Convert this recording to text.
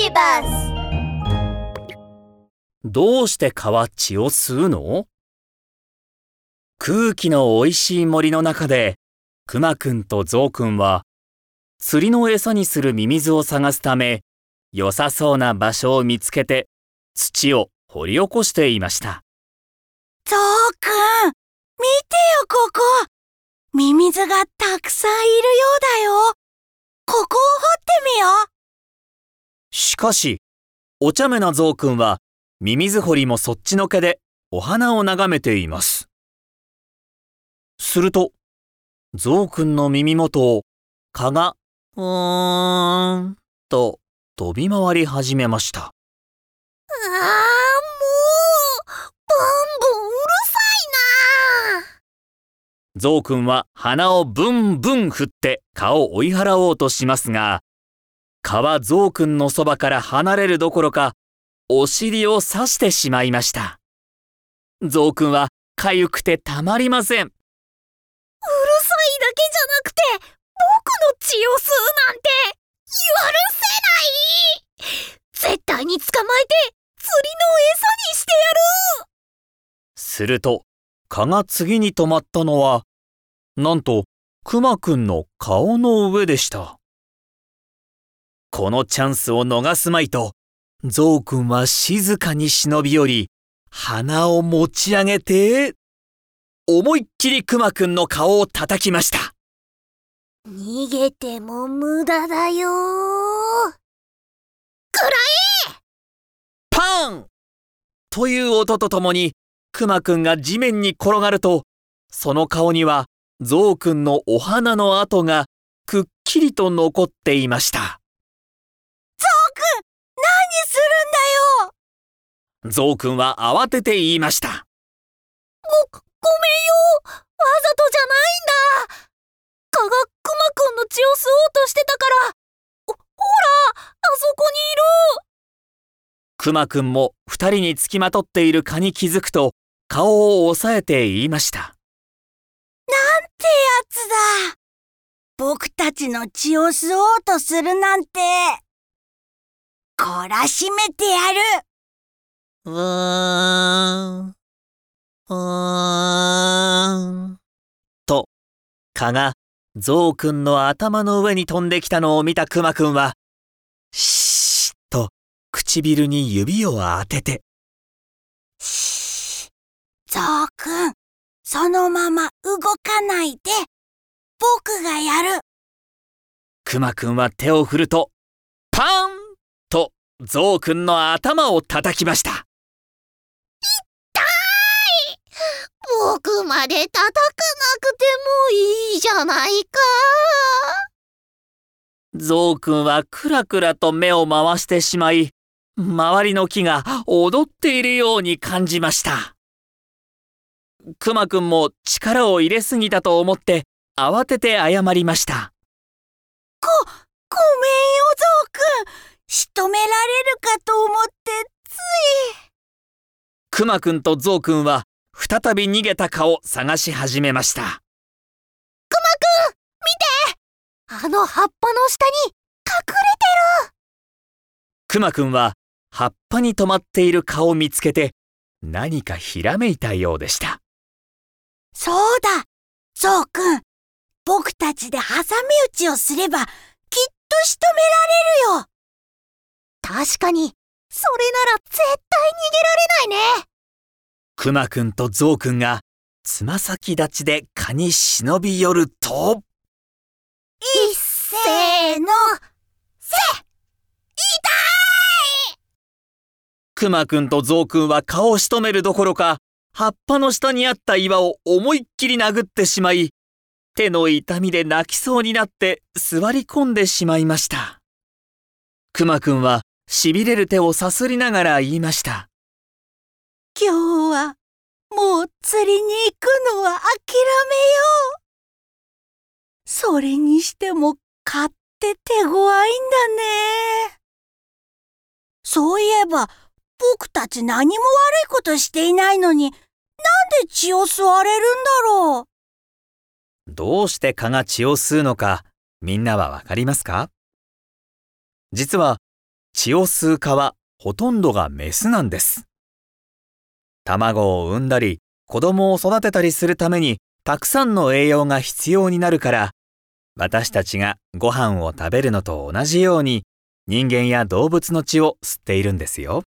ビバスどうして蚊は血を吸うの？空気の美味しい森の中で、くまくんとゾウくんは、釣りの餌にするミミズを探すため、良さそうな場所を見つけて、土を掘り起こしていました。ゾウくん、見てよここ。ミミズがたくさんいるようだよ。ここを掘ってみよかし、お茶目なゾウくんは、ミミズ掘りもそっちのけで、お花を眺めています。すると、ゾウくんの耳元を、蚊が、うーん、と飛び回り始めました。ああ、もう、ブンブンうるさいな。ゾウくんは鼻をブンブン振って蚊を追い払おうとしますが、蚊はゾウくんのそばから離れるどころか、お尻を刺してしまいました。ゾウくんは痒くてたまりません。うるさいだけじゃなくて、僕の血を吸うなんて、許せない絶対に捕まえて、釣りの餌にしてやるすると、蚊が次に止まったのは、なんと、クマくんの顔の上でした。このチャンスを逃すまいと、ゾウくんは静かに忍び寄り、鼻を持ち上げて、思いっきりクマくんの顔を叩きました。逃げても無駄だよくらパンという音とともに、クマくんが地面に転がると、その顔にはゾウくんのお花の跡がくっきりと残っていました。何するんだよゾウくんは慌てて言いました。ご、ごめんよ。わざとじゃないんだ。蚊がクマくんの血を吸おうとしてたから。ほ、ほらあそこにいる。クマくんも二人につきまとっている蚊に気づくと、顔を押さえて言いました。ってやつだ。僕たちの血を吸おうとするなんて。懲らしめてやるうーん、うーん。と、蚊がゾウくんの頭の上に飛んできたのを見たクマくんは、シーッと唇に指を当てて、しゾウくんそのまま動かないで僕がやるクマくんは手を振ると、パンとゾウくんの頭を叩きました。僕まで叩かなくてもいいじゃないかゾウくんはクラクラと目を回してしまい、周りの木が踊っているように感じました。クマくんも力を入れすぎたと思って慌てて謝りました。ごめんよゾウくん仕留められるかと思ってついクマくんとゾウくんは再び逃げた蚊を探し始めました。あの葉っぱの下に隠れてクマくんは葉っぱに止まっている蚊を見つけて何かひらめいたようでした。そうだ。ゾウくん。僕たちで挟み撃ちをすればきっと仕留められるよ。確かにそれなら絶対逃げられないねクマくんとゾウくんがつま先立ちで蚊に忍び寄ると、いっせーのせクマくんとゾウくんは蚊を仕留めるどころか、葉っぱの下にあった岩を思いっきり殴ってしまい、手の痛みで泣きそうになって座り込んでしまいました。クマくんは痺れる手をさすりながら言いました。今日はもう釣りに行くのは諦めよう。それにしても蚊って手強いんだね。そういえば僕たち何も悪いことしていないのになんで血を吸われるんだろう？どうして蚊が血を吸うのか、みんなはわかりますか？実は、血を吸う蚊はほとんどがメスなんです。卵を産んだり、子供を育てたりするためにたくさんの栄養が必要になるから、私たちがご飯を食べるのと同じように人間や動物の血を吸っているんですよ。